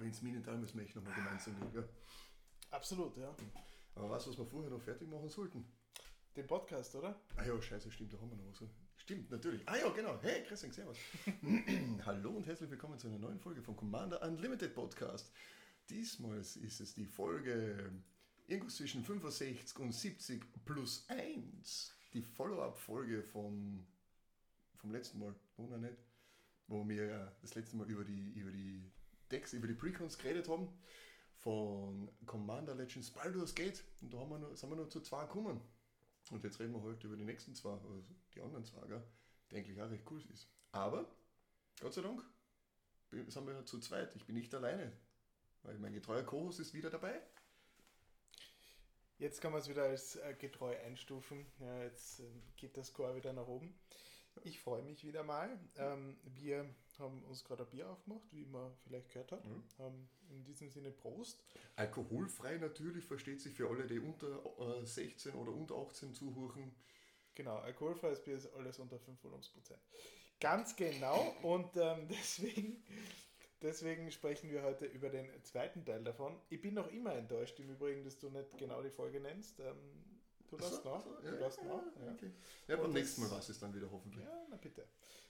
Aber ins Minental müssen wir echt nochmal gemeinsam gehen. Ja. Absolut, ja. Aber du, was wir vorher noch fertig machen sollten? Den Podcast, oder? Ah ja, scheiße, stimmt, da haben wir noch was. Stimmt, natürlich. Ah ja, genau. Hey, Christian, servus. Hallo und herzlich willkommen zu einer neuen Folge vom Commander Unlimited Podcast. Diesmal ist es die Folge irgendwas zwischen 65 und 70 plus 1. Die Follow-up-Folge vom, vom letzten Mal, oder nicht? Wo wir das letzte Mal über die, über die Decks, über die Precons geredet haben von Commander Legends Baldur's Gate. Und da haben wir noch, sind wir noch zu zwei gekommen. Und jetzt reden wir heute über die nächsten zwei, also die anderen zwei, gell? die eigentlich auch recht cool ist. Aber, Gott sei Dank, sind wir zu zweit. Ich bin nicht alleine, weil mein getreuer Co-Host ist wieder dabei. Jetzt kann man es wieder als äh, getreu einstufen. Ja, jetzt äh, geht der Score wieder nach oben. Ich freue mich wieder mal. Ähm, wir haben uns gerade ein Bier aufgemacht, wie man vielleicht gehört hat. Mhm. Ähm, in diesem Sinne Prost. Alkoholfrei natürlich, versteht sich für alle, die unter äh, 16 oder unter 18 zuhören. Genau, alkoholfreies Bier ist alles unter 5 Volumensprozent. Ganz genau und ähm, deswegen, deswegen sprechen wir heute über den zweiten Teil davon. Ich bin noch immer enttäuscht im Übrigen, dass du nicht genau die Folge nennst. Ähm, Du lässt nach. So, ja, du lässt ja, nach. Ja. Okay. ja beim nächsten Mal weiß es dann wieder hoffentlich. Ja, na bitte.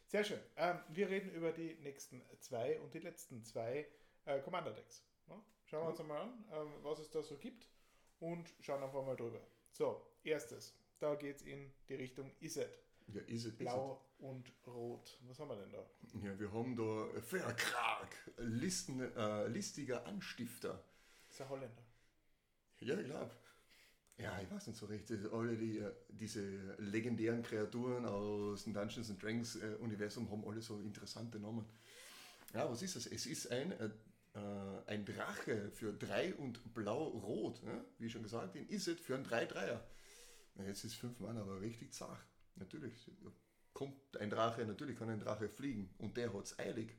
Sehr schön. Ähm, wir reden über die nächsten zwei und die letzten zwei äh, Commander Decks. Ja? Schauen wir uns einmal an, ähm, was es da so gibt und schauen einfach mal drüber. So, erstes. Da geht es in die Richtung Iset. Ja, Iset, Blau Iset. und Rot. Was haben wir denn da? Ja, wir haben da Verkrag, Listen, äh, listiger Anstifter. Das ist ein Holländer. Ja, ich glaube. Ja, ich weiß nicht so recht. Alle die, äh, diese legendären Kreaturen aus dem Dungeons and Dragons äh, Universum haben alle so interessante Namen. Ja, was ist das? Es ist ein, äh, äh ein Drache für 3 und blau-rot. Ne? Wie schon gesagt, in Iset für ein 3-3er. Jetzt ist 5 Mann aber richtig zart. Natürlich kommt ein Drache, natürlich kann ein Drache fliegen und der hat es eilig.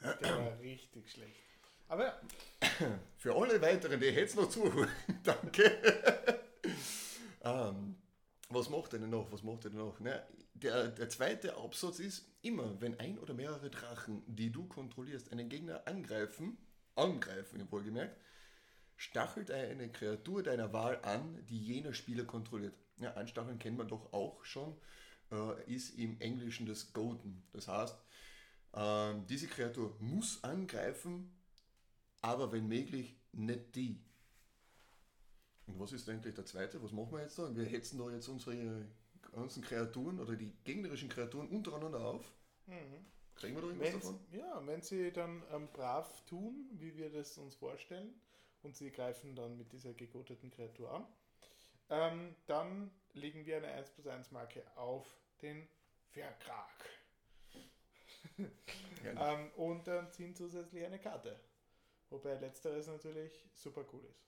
Der war richtig schlecht. Aber für alle weiteren, die jetzt noch zuhören, danke. ähm, was macht er denn noch? Was macht er denn noch? Na, der, der zweite Absatz ist, immer wenn ein oder mehrere Drachen, die du kontrollierst, einen Gegner angreifen, angreifen, wohlgemerkt, stachelt eine Kreatur deiner Wahl an, die jener Spieler kontrolliert. Ja, Anstacheln kennt man doch auch schon, äh, ist im Englischen das Golden. Das heißt, äh, diese Kreatur muss angreifen, aber wenn möglich nicht die. Und was ist eigentlich der zweite? Was machen wir jetzt da? Wir hetzen da jetzt unsere ganzen Kreaturen oder die gegnerischen Kreaturen untereinander auf. Mhm. Kriegen wir da irgendwas wenn, davon? Ja, wenn sie dann ähm, brav tun, wie wir das uns vorstellen, und sie greifen dann mit dieser gegoteten Kreatur an, ähm, dann legen wir eine 1 plus 1 Marke auf den Verkrag. ähm, und dann ziehen zusätzlich eine Karte. Wobei letzteres natürlich super cool ist.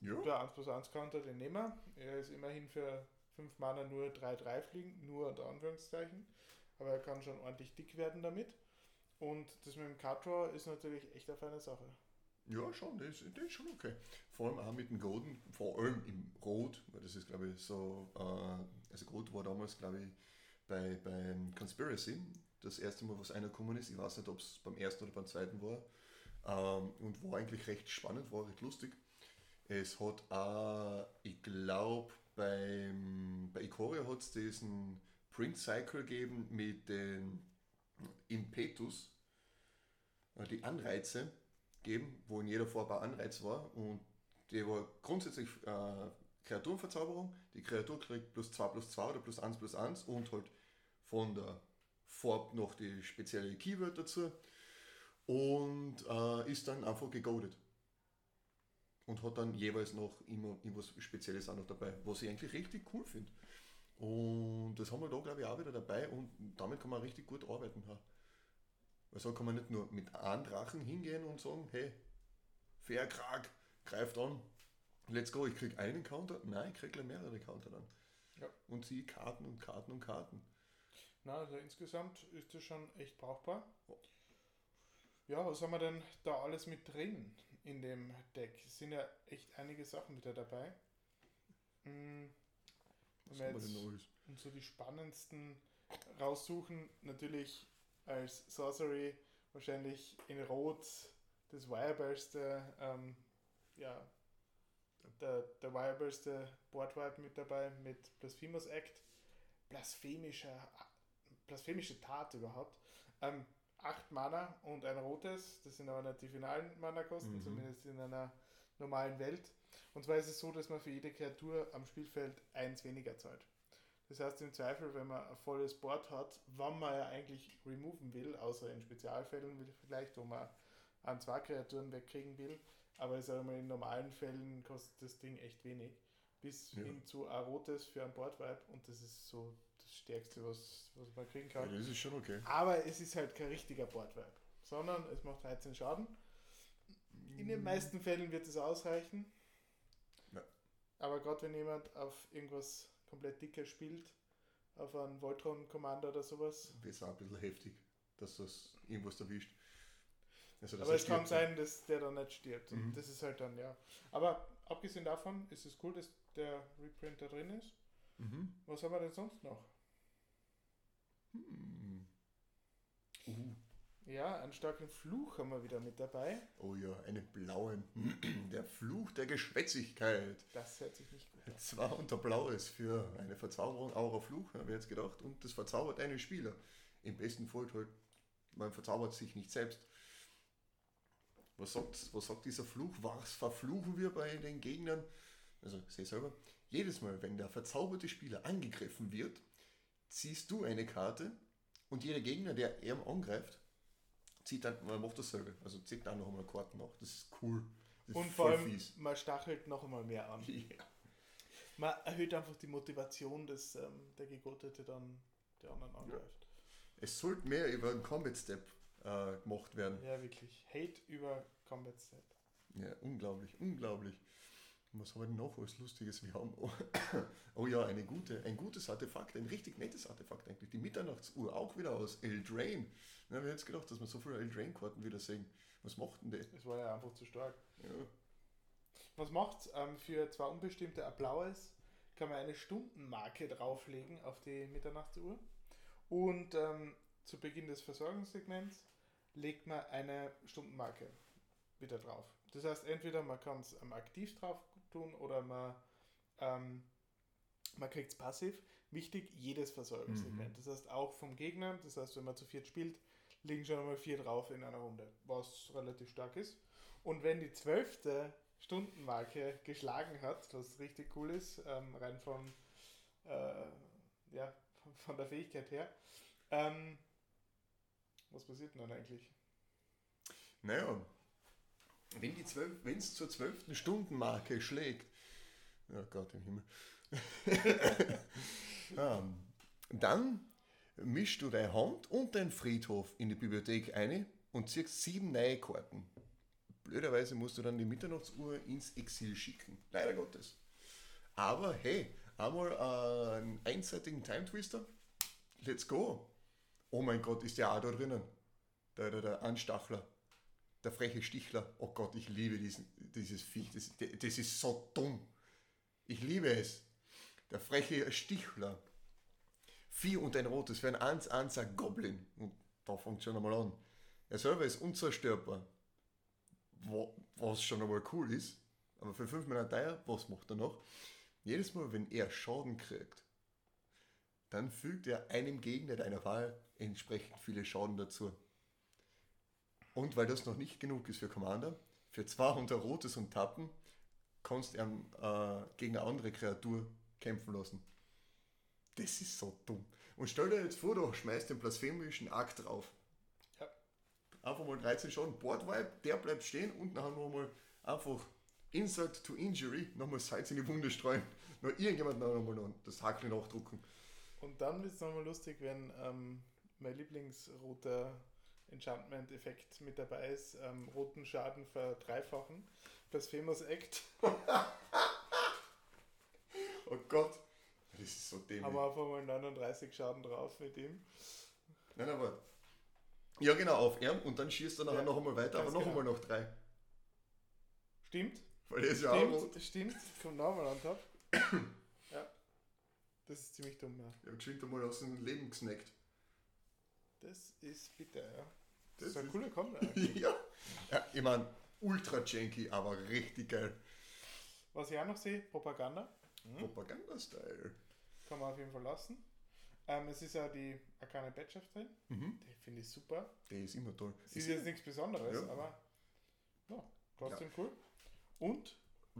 Ja. Der 1 plus 1 Counter, den nehmen wir. Er ist immerhin für 5 Mana nur 3-3 fliegen, nur unter Anführungszeichen. Aber er kann schon ordentlich dick werden damit. Und das mit dem Card Draw ist natürlich echt eine feine Sache. Ja, schon, das, das ist schon okay. Vor allem auch mit dem Golden, vor allem im Rot, weil das ist, glaube ich, so, äh, also Rot war damals, glaube ich, bei, beim Conspiracy das erste Mal, was einer gekommen ist. Ich weiß nicht, ob es beim ersten oder beim zweiten war. Ähm, und war eigentlich recht spannend, war recht lustig. Es hat auch, ich glaube, bei Ikoria hat es diesen Print Cycle gegeben mit den Impetus, äh, die Anreize geben, wo in jeder Farbe ein Anreiz war und die war grundsätzlich äh, Kreaturenverzauberung. Die Kreatur kriegt plus 2 plus 2 oder plus 1 plus 1 und halt von der Farbe noch die spezielle Keyword dazu und äh, ist dann einfach gegodet. Und hat dann jeweils noch immer irgendwas Spezielles auch noch dabei, was ich eigentlich richtig cool finde. Und das haben wir da, glaube ich, auch wieder dabei und damit kann man richtig gut arbeiten. Also kann man nicht nur mit einem Drachen hingehen und sagen, hey, Fairkrag, greift an, let's go, ich krieg einen Counter. Nein, ich krieg mehrere Counter dann. Ja. Und ziehe Karten und Karten und Karten. Na, also insgesamt ist das schon echt brauchbar. Ja, was haben wir denn da alles mit drin in dem Deck? Es sind ja echt einige Sachen wieder dabei. Hm, was haben wir denn Neues? Und so die spannendsten raussuchen, natürlich als Sorcery wahrscheinlich in Rot das Wireballste, ähm, ja, der, der Wireballste Boardwipe mit dabei mit Blasphemous Act, blasphemischer, blasphemische Tat überhaupt. Ähm, acht Mana und ein rotes, das sind aber nicht die finalen Mana-Kosten, mhm. zumindest in einer normalen Welt. Und zwar ist es so, dass man für jede Kreatur am Spielfeld eins weniger zahlt. Das heißt im Zweifel, wenn man ein volles Board hat, wann man ja eigentlich removen will, außer in Spezialfällen vielleicht, wo man an zwei Kreaturen wegkriegen will, aber ich sage mal, in normalen Fällen kostet das Ding echt wenig. Bis ja. hin zu ein rotes für ein Boardwipe und das ist so das Stärkste, was, was man kriegen kann. Ja, das ist schon okay. Aber es ist halt kein richtiger Boardwipe, sondern es macht 13 Schaden. In den meisten Fällen wird es ausreichen. Ja. Aber gerade wenn jemand auf irgendwas komplett dicker spielt, auf einen Voltron Commander oder sowas. Das ist auch ein bisschen heftig, dass das irgendwas erwischt. Also, Aber es kann sein, dass der dann nicht stirbt. Mhm. das ist halt dann, ja. Aber abgesehen davon ist es cool, dass der Reprint da drin ist. Mhm. Was haben wir denn sonst noch? Hm. Uh. Ja, einen starken Fluch haben wir wieder mit dabei. Oh ja, einen blauen. der Fluch der Geschwätzigkeit. Das hört sich nicht gut an. Zwar unter Blaues für eine Verzauberung, Aura Fluch, haben wir jetzt gedacht. Und das verzaubert einen Spieler. Im besten Fall halt, man verzaubert sich nicht selbst. Was sagt, was sagt dieser Fluch? Was verfluchen wir bei den Gegnern? Also, seh selber. Jedes Mal, wenn der verzauberte Spieler angegriffen wird, ziehst du eine Karte und jeder Gegner, der er angreift, zieht dann, man macht dasselbe. Also zieht dann noch einmal Karten nach. Das ist cool. Das und vor allem, fies. man stachelt noch einmal mehr an. Ja. Man erhöht einfach die Motivation, dass ähm, der Gegottete dann der anderen angreift. Ja. Es sollte mehr über einen Combat Step äh, gemacht werden. Ja, wirklich. Hate über Combat Step. Ja, unglaublich, unglaublich. Was haben wir denn noch was Lustiges? Wir haben, oh, oh, ja, eine gute, ein gutes Artefakt, ein richtig nettes Artefakt eigentlich. Die Mitternachtsuhr, auch wieder aus Eldraine. Na, wir jetzt gedacht, dass wir so viele Eldraine-Karten wieder sehen. Was macht denn das? Das war ja einfach zu stark. Ja. Was macht ähm, für zwei unbestimmte Applaues? Kann man eine Stundenmarke drauflegen auf die Mitternachtsuhr. Und ähm, zu Beginn des Versorgungssegments legt man eine Stundenmarke wieder drauf. Das heißt, entweder man kann es ähm, aktiv drauf tun oder man, ähm, man kriegt es passiv. Wichtig, jedes Versorgungssegment. Mhm. Das heißt, auch vom Gegner, das heißt, wenn man zu viert spielt, liegen schon einmal vier drauf in einer Runde, was relativ stark ist. Und wenn die zwölfte Stundenmarke geschlagen hat, was richtig cool ist, ähm, rein vom, äh, ja, von der Fähigkeit her, ähm, was passiert denn dann eigentlich? Naja, wenn es zur zwölften Stundenmarke schlägt, oh Gott im Himmel, ähm, dann mischst du deine Hand und deinen Friedhof in die Bibliothek ein und ziehst sieben neue Karten. Blöderweise musst du dann die Mitternachtsuhr ins Exil schicken. Leider Gottes. Aber hey, einmal einen einseitigen Time Twister. Let's go. Oh mein Gott, ist der auch da drinnen? Der, der, der Anstachler. Der freche Stichler. Oh Gott, ich liebe diesen, dieses Viech. Das, das ist so dumm. Ich liebe es. Der freche Stichler. Vier und ein rotes für ein 1-1er Goblin. Und da fängt schon einmal an. Er selber ist unzerstörbar. Was schon einmal cool ist. Aber für 5 Minuten teuer, was macht er noch? Jedes Mal, wenn er Schaden kriegt, dann fügt er einem Gegner deiner Wahl entsprechend viele Schaden dazu. Und weil das noch nicht genug ist für Commander, für 200 Rotes und Tappen kannst du ihn äh, gegen eine andere Kreatur kämpfen lassen. Das ist so dumm. Und stell dir jetzt vor, du schmeißt den blasphemischen Akt drauf. Ja. Einfach mal 13 Schaden, Boardwipe, der bleibt stehen und nachher nochmal einfach Insult to Injury, nochmal Salz in die Wunde streuen. Noch irgendjemand noch nochmal das Hakel nachdrucken. Und dann wird es nochmal lustig, wenn ähm, mein Lieblingsroter Enchantment-Effekt mit dabei ist, ähm, roten Schaden verdreifachen. Das Famous Act. oh Gott. Das ist so dämlich. Haben wir einfach mal 39 Schaden drauf mit ihm. Nein, aber. Ja, genau, auf er und dann schießt er nachher ja, noch einmal weiter, aber noch genau. einmal noch drei. Stimmt. Weil der ist ja stimmt, auch rot. Stimmt, kommt nochmal an top. ja. Das ist ziemlich dumm, ja. Ja, geschwind einmal aus dem Leben gesnackt. Das ist bitter, ja. Das, ist eine coole Kombi. ja. ja, ich meine, ultra janky, aber richtig geil. Was ich auch noch sehe, Propaganda. Mhm. Propaganda-Style. Kann man auf jeden Fall lassen. Ähm, es ist ja die Arcane Battschaft drin. Mhm. Die finde ich super. Die ist immer toll. Sie ist jetzt nichts Besonderes, ja. aber ja, trotzdem ja. cool. Und?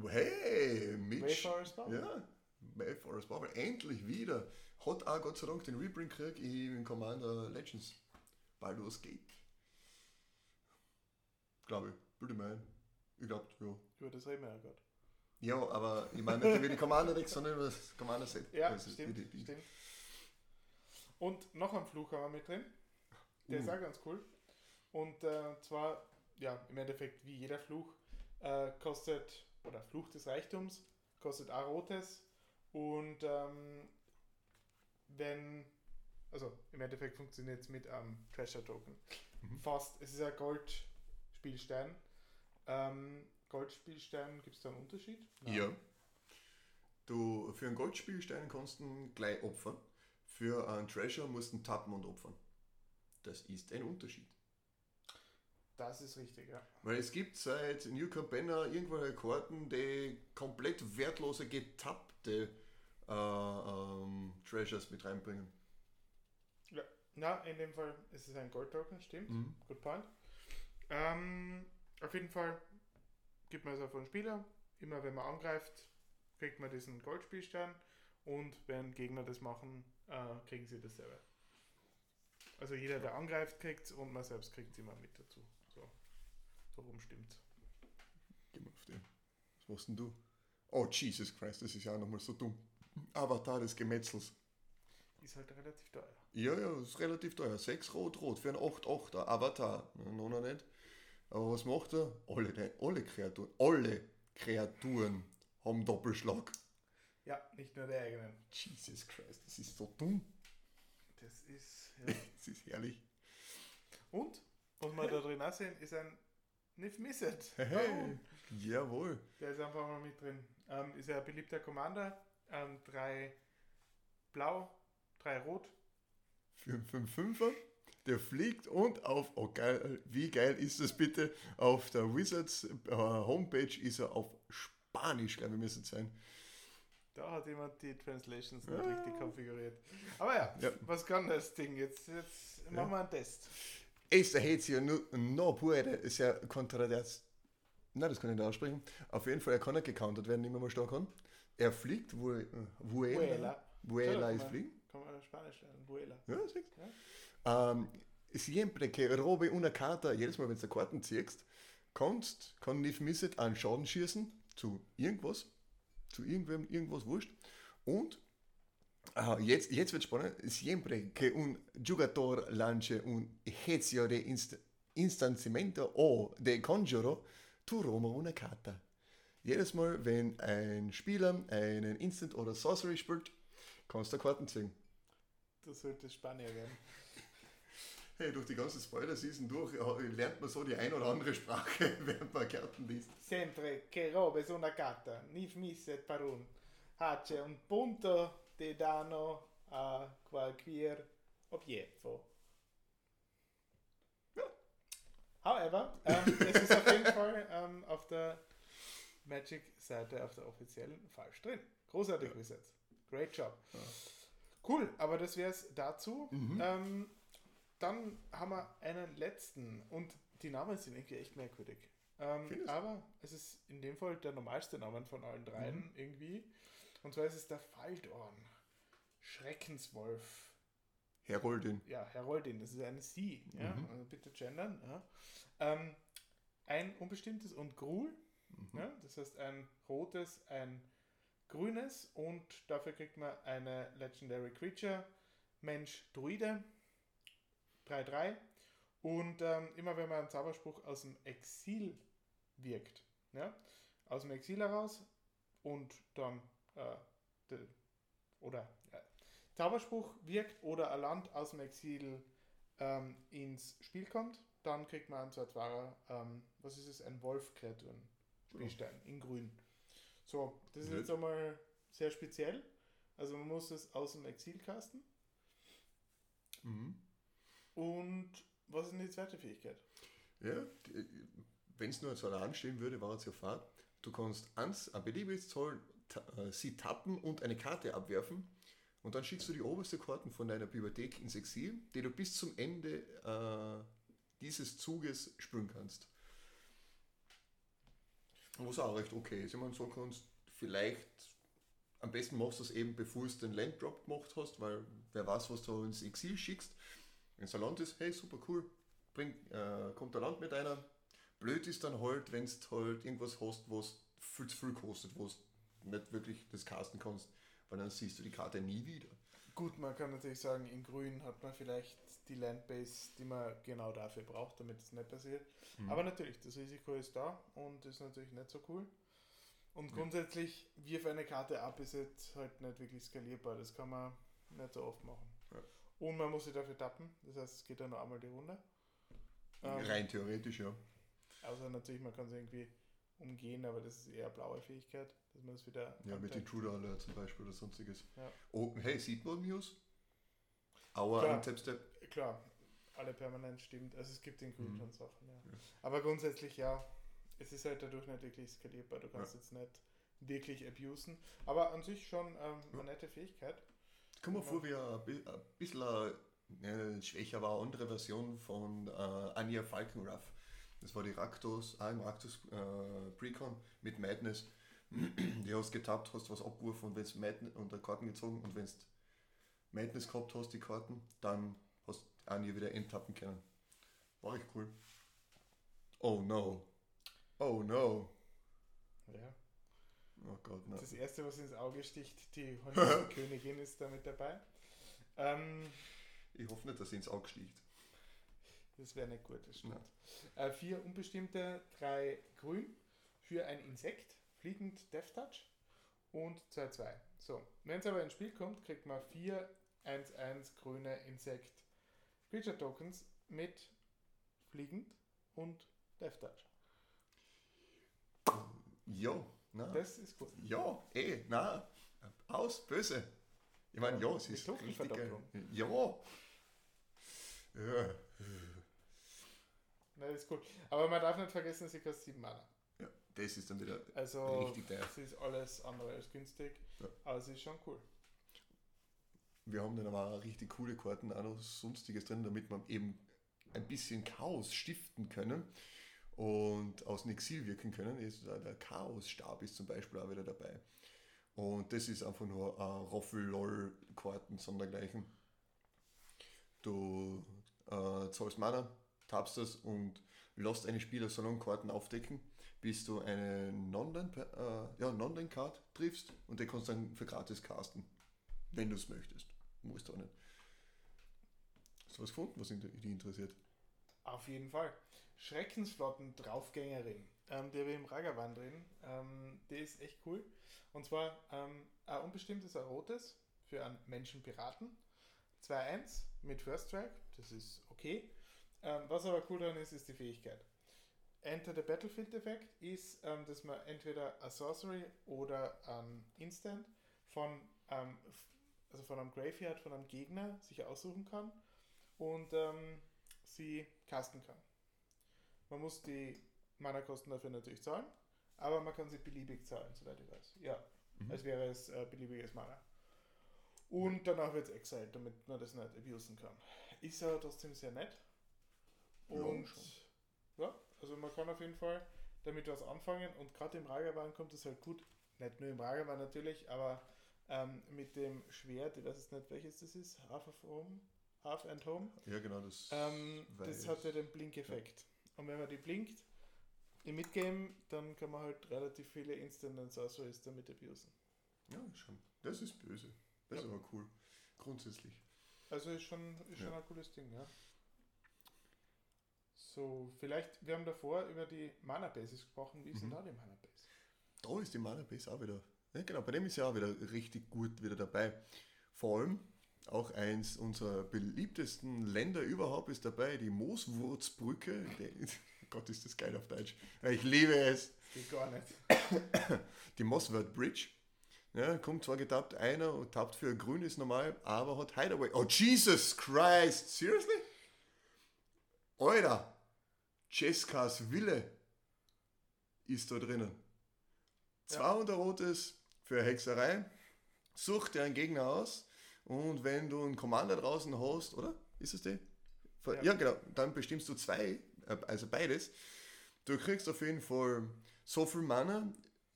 Hey, Mitch. Wayfarer's Ja, Wayfarer's Bubble. Endlich wieder. Hat auch Gott sei Dank den Rebring gekriegt in Commander Legends. Baldur's Gate. Glaube ich. Bilde mir ein. Ich glaube, ja. Über das reden wir ja gerade. Ja, aber ich meine nicht über die Commander-Decks, sondern über das Commander-Set. Ja, also stimmt, die, die. stimmt. Und noch ein Fluch haben wir mit drin. Der uh. ist auch ganz cool. Und äh, zwar, ja, im Endeffekt wie jeder Fluch, äh, kostet, oder Fluch des Reichtums, kostet auch Rotes. Und ähm, wenn, also im Endeffekt funktioniert es mit einem ähm, Treasure Token. Mhm. Fast, es ist ein Goldspielstein. Ähm, Goldspielstein, gibt es da einen Unterschied? Nein. Ja. Du, für einen Goldspielstein kannst du gleich opfern. Für einen Treasure musst du tappen und opfern. Das ist ein Unterschied. Das ist richtig, ja. Weil es gibt seit New Capenna irgendwelche Karten, die komplett wertlose, getappte äh, ähm, Treasures mit reinbringen. Ja, na, in dem Fall ist es ein Gold-Token, stimmt. Mhm. Good point. Ähm, auf jeden Fall gibt man es auf einen Spieler. Immer wenn man angreift, kriegt man diesen Goldspielstern. Und wenn Gegner das machen, äh, kriegen sie dasselbe. Also jeder, der angreift, kriegt es und man selbst kriegt es immer mit dazu. So, so rum stimmt's. Geh mal auf den. Was machst denn du? Oh, Jesus Christ, das ist ja nochmal so dumm. Avatar des Gemetzels. Ist halt relativ teuer. Ja, ja, ist relativ teuer. 6 Rot-Rot für einen 8-8er Avatar. Noch, noch nicht. Aber was macht er? Alle, alle Kreaturen, alle Kreaturen haben Doppelschlag. Ja, nicht nur der eigenen. Jesus Christ, das ist so dumm. Das ist. Ja. das ist herrlich. Und, was wir da drin auch sehen, ist ein Nif Misset. Hey, jawohl. Der ist einfach mal mit drin. Ähm, ist ja ein beliebter Commander. Ähm, drei blau, drei rot. Für einen 5-5er, der fliegt und auf, oh geil, wie geil ist das bitte, auf der Wizards äh, Homepage ist er auf Spanisch, glaube ich, müsste es sein. Da hat jemand die Translations nicht ja. richtig konfiguriert. Aber ja, ja, was kann das Ding? Jetzt, jetzt ja. machen wir einen Test. Esta Hezio no, no puede ser contra das. Nein, das kann ich nicht aussprechen. Auf jeden Fall, er kann nicht gecountert werden, immer mal stark kann. Er fliegt, wo, äh, Vuela. Vuela ist fliegen. Kann man Spanisch lernen, Vuela. Ja, siehst ja. Ähm, siempre que robe una carta, jedes Mal, wenn du Karten ziehst, kannst, kann nicht Misset einen Schaden schießen zu irgendwas zu irgendwem irgendwas wurscht. Und uh, jetzt, jetzt wird spannend. Siempre que un jugador lance un ejercicio de inst instanciamento o de conjuro, tu roma una carta. Jedes Mal, wenn ein Spieler einen Instant oder Sorcery spielt, kannst du Karten ziehen. Das sollte Spanier werden. Hey, durch die ganze Spoiler-Season durch lernt man so die ein oder andere Sprache, während man Karten liest. Sempre che robe su una carta, ni misset per un. Hace un punto di danno a qualquier obietto. Ja. However, ähm, es ist auf jeden Fall ähm, auf der Magic-Seite, auf der offiziellen, falsch drin. Großartig ja. Wizards. Great job. Ja. Cool, aber das wäre es dazu. Mhm. Ähm, dann haben wir einen letzten und die Namen sind irgendwie echt merkwürdig. Ähm, aber es ist in dem Fall der normalste Name von allen dreien mhm. irgendwie. Und zwar ist es der Faldorn. Schreckenswolf. Heroldin. Ja, Heroldin, das ist eine Sie. Ja? Mhm. Also bitte gendern. Ja? Ähm, ein unbestimmtes und Grul. Mhm. Ja? Das heißt ein rotes, ein grünes und dafür kriegt man eine Legendary Creature. Mensch, Druide 3-3. Und ähm, immer wenn man einen Zauberspruch aus dem Exil wirkt, ja, aus dem Exil heraus und dann äh, de, oder ja, Zauberspruch wirkt oder ein Land aus dem Exil ähm, ins Spiel kommt, dann kriegt man einen 2 ähm, was ist es, ein Wolf-Kreaturen Spielstein in grün. So, das ist jetzt einmal sehr speziell. Also man muss es aus dem Exil casten. Mhm. Und was ist denn die zweite Fähigkeit? Ja, wenn es nur so anstehen würde, war es ja Fahrt. Du kannst ans, ein beliebiges Zoll äh, sie tappen und eine Karte abwerfen. Und dann schickst du die oberste Karten von deiner Bibliothek ins Exil, die du bis zum Ende äh, dieses Zuges spüren kannst. Was auch recht okay ist. Ich meine, so kannst vielleicht am besten machst du es eben, bevor du den Landdrop gemacht hast, weil wer weiß, was du ins Exil schickst. Wenn es ein Land ist, hey, super cool, bring, äh, kommt der Land mit einer. Blöd ist dann halt, wenn du halt irgendwas hast, was viel zu viel kostet, du nicht wirklich das casten kannst, weil dann siehst du die Karte nie wieder. Gut, man kann natürlich sagen, in Grün hat man vielleicht die Landbase, die man genau dafür braucht, damit es nicht passiert. Mhm. Aber natürlich, das Risiko ist da und ist natürlich nicht so cool. Und grundsätzlich, wirf eine Karte ab, ist jetzt halt nicht wirklich skalierbar. Das kann man nicht so oft machen. Ja. Und man muss sich dafür tappen, das heißt, es geht ja nur einmal die Runde. Ähm, Rein theoretisch, ja. Also natürlich, man kann es irgendwie umgehen, aber das ist eher blaue Fähigkeit, dass man es wieder. Ja, mit Intruder Alert zum Beispiel oder sonstiges. Ja. Oh, hey, sieht man News? Our Klar, Step. Klar, alle permanent stimmt. Also es gibt in Grün mhm. Sachen, ja. ja. Aber grundsätzlich ja, es ist halt dadurch nicht wirklich skalierbar. Du kannst ja. jetzt nicht wirklich abusen. Aber an sich schon ähm, eine nette Fähigkeit. Komm mal vor, wie ein bisschen eine schwächer war, andere Version von äh, Anja Falkenruff. Das war die Raktos, auch im Raktos äh, Precon mit Madness. die hast getappt, hast was abgeworfen und wenn es Madness unter Karten gezogen und wenn Madness gehabt hast, die Karten, dann hast du Anja wieder enttappen können. War echt cool. Oh no. Oh no. Ja. Oh Gott, nein. Das erste, was ins Auge sticht, die Königin ist da mit dabei. Ähm, ich hoffe nicht, dass sie ins Auge sticht. Das wäre nicht gut, das stimmt. Äh, vier unbestimmte, drei grün für ein Insekt, fliegend Death Touch und 2-2. So, wenn es aber ins Spiel kommt, kriegt man 4 1-1 grüne Insekt Creature Tokens mit fliegend und Death Touch. Jo, na. Das ist gut. Ja, eh, na. Aus, böse. Ich meine, ja, es ist richtig. Ja. ja. Das ist gut. Aber man darf nicht vergessen, sie kostet 7 Mana. Ja, das ist dann wieder also, richtig teuer. Das ist alles andere als günstig, ja. aber es ist schon cool. Wir haben dann aber auch richtig coole Karten, auch noch sonstiges drin, damit man eben ein bisschen Chaos stiften können und aus dem Exil wirken können. Der Chaos-Stab ist zum Beispiel auch wieder dabei. Und das ist einfach nur ein Roffel-LOL-Karten sondergleichen. Du äh, zahlst Mana, tappst das und lässt einen Spieler so aufdecken, bis du eine Non-Land-Card äh, ja, non triffst und die kannst du dann für gratis casten. Wenn du es möchtest. Musst du auch nicht. Hast du was gefunden, was dich interessiert? Auf jeden Fall. Schreckensflotten Draufgängerin. Ähm, die ich im Ragavan drin. Ähm, die ist echt cool. Und zwar ähm, ein unbestimmtes, ein rotes für einen Menschenpiraten. 2-1 mit First Strike, das ist okay. Ähm, was aber cool daran ist, ist die Fähigkeit. Enter the Battlefield Effekt ist, ähm, dass man entweder a Sorcery oder ein Instant von, ähm, also von einem Graveyard, von einem Gegner sich aussuchen kann und ähm, sie casten kann. Man muss die Mana-Kosten dafür natürlich zahlen, aber man kann sie beliebig zahlen, soweit ich weiß. Ja, mhm. als wäre es äh, beliebiges Mana. Und danach wird es exiled, damit man das nicht abusen kann. Ist aber trotzdem sehr nett. Und ja, also man kann auf jeden Fall damit was anfangen und gerade im Ragavan kommt es halt gut. Nicht nur im Ragavan natürlich, aber ähm, mit dem Schwert, ich weiß jetzt nicht welches das ist, Half of Home, Half and Home. Ja, genau, das. Ähm, das hat ja den Blink-Effekt. Ja. Und wenn man die blinkt im Midgame, dann kann man halt relativ viele Instant and Sorceries damit abusen. Ja, schon. Das ist böse. Das ja. ist aber cool. Grundsätzlich. Also ist schon, ist schon ein cooles Ding, ja. So, vielleicht, wir haben davor über die Mana Bases gesprochen. Wie ist mhm. denn da die Mana Base? Da ist die Mana Base auch wieder. Ja, genau, bei dem ist ja auch wieder richtig gut wieder dabei. Vor allem, auch eins unserer beliebtesten Länder überhaupt ist dabei, die Mooswurzbrücke. Gott, ist das geil auf Deutsch. Ich liebe es. Geht gar nicht. Die Mosswort Bridge. Ja, kommt zwar getappt einer und tappt für grün ist normal, aber hat Hideaway. Oh, Jesus Christ! Seriously? Alter, Jessicas Wille ist da drinnen. 200 ja. Rotes für Hexerei. Such dir einen Gegner aus und wenn du einen Commander draußen hast, oder? Ist es die? Ja. ja, genau. Dann bestimmst du zwei, äh, also beides. Du kriegst auf jeden Fall so viel Mana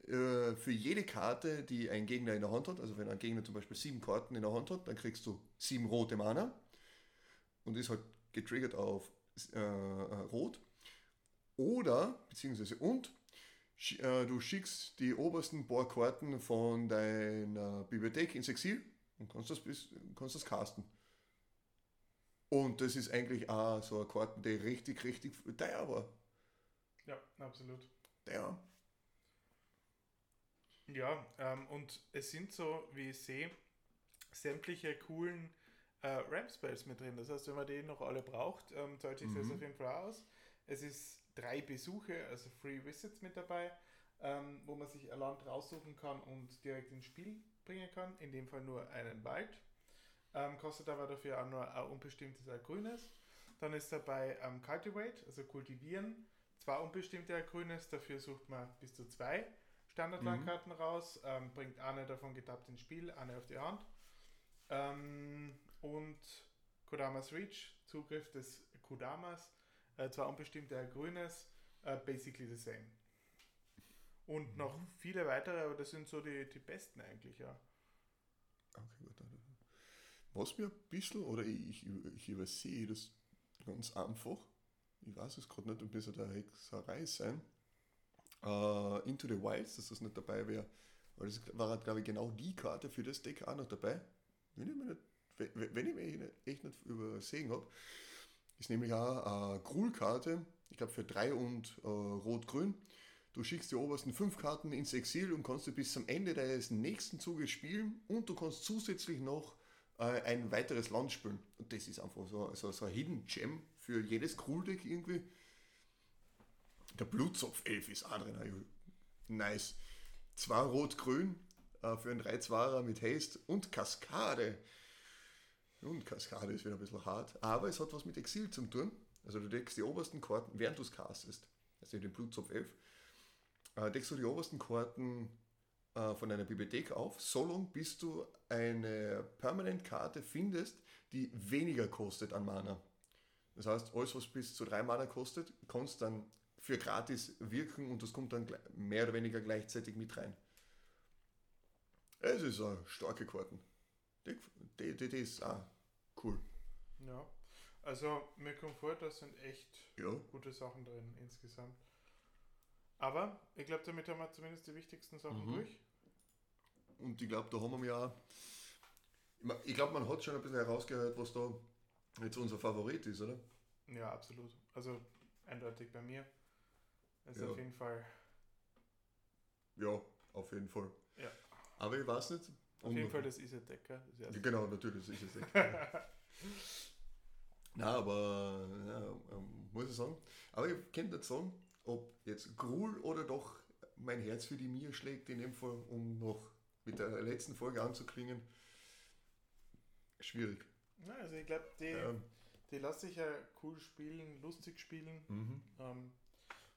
äh, für jede Karte, die ein Gegner in der Hand hat. Also wenn ein Gegner zum Beispiel sieben Karten in der Hand hat, dann kriegst du sieben rote Mana und ist halt getriggert auf äh, äh Rot. Oder, beziehungsweise und, äh, du schickst die obersten paar Karten von deiner Bibliothek ins Exil und kannst das, kannst das casten. Und das ist eigentlich auch so eine Karte, die richtig, richtig teuer war. Ja, absolut. Ja. Ja, ähm, und es sind so, wie ich sehe, sämtliche coolen äh, Ramp-Spells mit drin. Das heißt, wenn man die noch alle braucht, ähm, zahlt sich mhm. das auf jeden Fall aus. Es ist drei Besuche, also Free Visits mit dabei, ähm, wo man sich ein Land raussuchen kann und direkt ins Spiel bringen kann. In dem Fall nur einen Wald. Ähm, kostet aber dafür auch nur ein unbestimmtes, ein grünes. Dann ist dabei ähm, Cultivate, also kultivieren. Zwei unbestimmte, ein grünes. Dafür sucht man bis zu zwei Standardlandkarten mhm. raus. Ähm, bringt eine davon getappt ins Spiel, eine auf die Hand. Ähm, und Kodamas Reach, Zugriff des Kodamas äh, zwar unbestimmt ein grünes, äh, basically the same. Und mhm. noch viele weitere, aber das sind so die, die besten eigentlich, ja. Okay, gut. Was mir ein bisschen, oder ich, ich übersehe das ganz einfach, ich weiß es gerade nicht, ob das eine Hexerei sein, uh, Into the Wilds, dass das nicht dabei wäre. Aber das war, glaube ich, genau die Karte für das Deck auch noch dabei. Wenn ich mich nicht, wenn ich mich echt nicht übersehen habe. Ist nämlich auch eine Krul-Karte, ich glaube für 3 und äh, Rot-Grün. Du schickst die obersten 5 Karten ins Exil und kannst du bis zum Ende deines nächsten Zuges spielen und du kannst zusätzlich noch äh, ein weiteres Land spielen. Und das ist einfach so, so, so ein Hidden Gem für jedes Krul-Deck irgendwie. Der Blutzopf 11 ist auch drin. Nice. Zwei Rot-Grün äh, für einen 3-2er mit Haste und Kaskade. Und Kaskade ist wieder ein bisschen hart, aber es hat was mit Exil zu tun. Also du deckst die obersten Karten, während du es castest, also den Blutzopf 11, äh, deckst du die obersten Karten äh, von deiner Bibliothek auf, so lange bis du eine Permanent-Karte findest, die weniger kostet an Mana. Das heißt, alles, was bis zu drei Mana kostet, kannst dann für gratis wirken und das kommt dann mehr oder weniger gleichzeitig mit rein. Es ist eine starke Karten. Die, die, die ist auch cool. Ja, also mir kommt vor, da sind echt ja. gute Sachen drin insgesamt. Aber ich glaube, damit haben wir zumindest die wichtigsten Sachen mhm. durch. Und ich glaube, da haben wir ja. Ich glaube, man hat schon ein bisschen herausgehört, was da jetzt unser Favorit ist, oder? Ja, absolut. Also eindeutig bei mir. Also ja. auf jeden Fall. Ja, auf jeden Fall. Ja. Aber ich weiß nicht, auf jeden Fall das Isedecker. Genau, natürlich das Isedecker. Na, aber ja, ähm, muss ich sagen. Aber ich kann nicht sagen, ob jetzt Grul oder doch mein Herz für die Mir schlägt, in dem Fall, um noch mit der letzten Folge anzuklingen. Schwierig. Ja, also ich glaube, die, ähm, die lassen sich ja cool spielen, lustig spielen. Mhm. Ähm,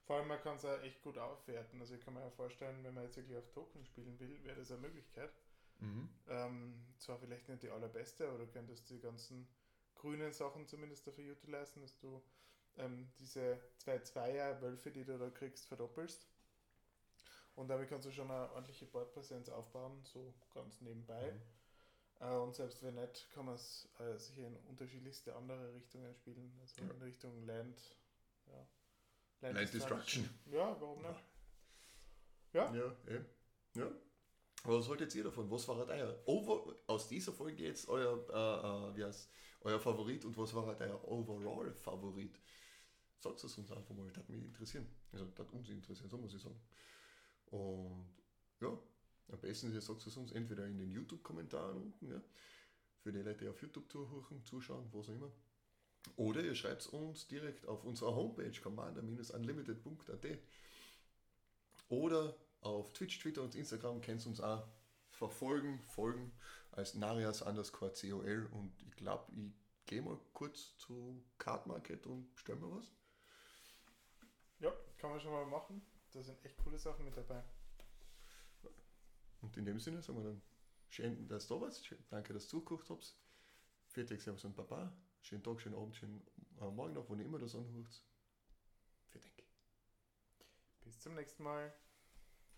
vor allem, man kann es auch echt gut aufwerten. Also ich kann mir ja vorstellen, wenn man jetzt wirklich auf Token spielen will, wäre das eine Möglichkeit. Mhm. Ähm, zwar vielleicht nicht die allerbeste, aber du könntest die ganzen grünen Sachen zumindest dafür utilisieren, dass du ähm, diese zwei Zweier-Wölfe, die du da kriegst, verdoppelst. Und damit kannst du schon eine ordentliche Bordpräsenz aufbauen, so ganz nebenbei. Mhm. Äh, und selbst wenn nicht, kann man es äh, sicher in unterschiedlichste andere Richtungen spielen. Also ja. in Richtung Land, ja. Land, Land Destruction. Ja, warum nicht? Ja. Ja, ja. Was haltet ihr davon? Was war halt euer Over aus dieser Folge jetzt euer, äh, äh, wie heißt, euer Favorit und was war halt euer Overall-Favorit? Sagt es uns einfach mal, das hat mich interessieren. Also das hat uns interessieren, so muss ich sagen. Und ja, am besten ist, sagt es uns entweder in den YouTube-Kommentaren unten, ja, für die Leute, die auf YouTube zuhören, zuschauen, was auch immer. Oder ihr schreibt es uns direkt auf unserer Homepage commander-unlimited.at. Oder auf Twitch, Twitter und Instagram könnt ihr uns auch verfolgen, folgen als Narias underscore COL und ich glaube, ich gehen wir kurz zu Card Market und bestellen wir was. Ja, kann man schon mal machen. Da sind echt coole Sachen mit dabei. Und in dem Sinne sagen wir dann, schön, dass du da warst. Danke, dass du zugeguckt habt. Fertig, Servus und Papa. Schönen Tag, schönen Abend, schönen äh, Morgen noch, wo ihr immer das anhört. Fertig. Bis zum nächsten Mal.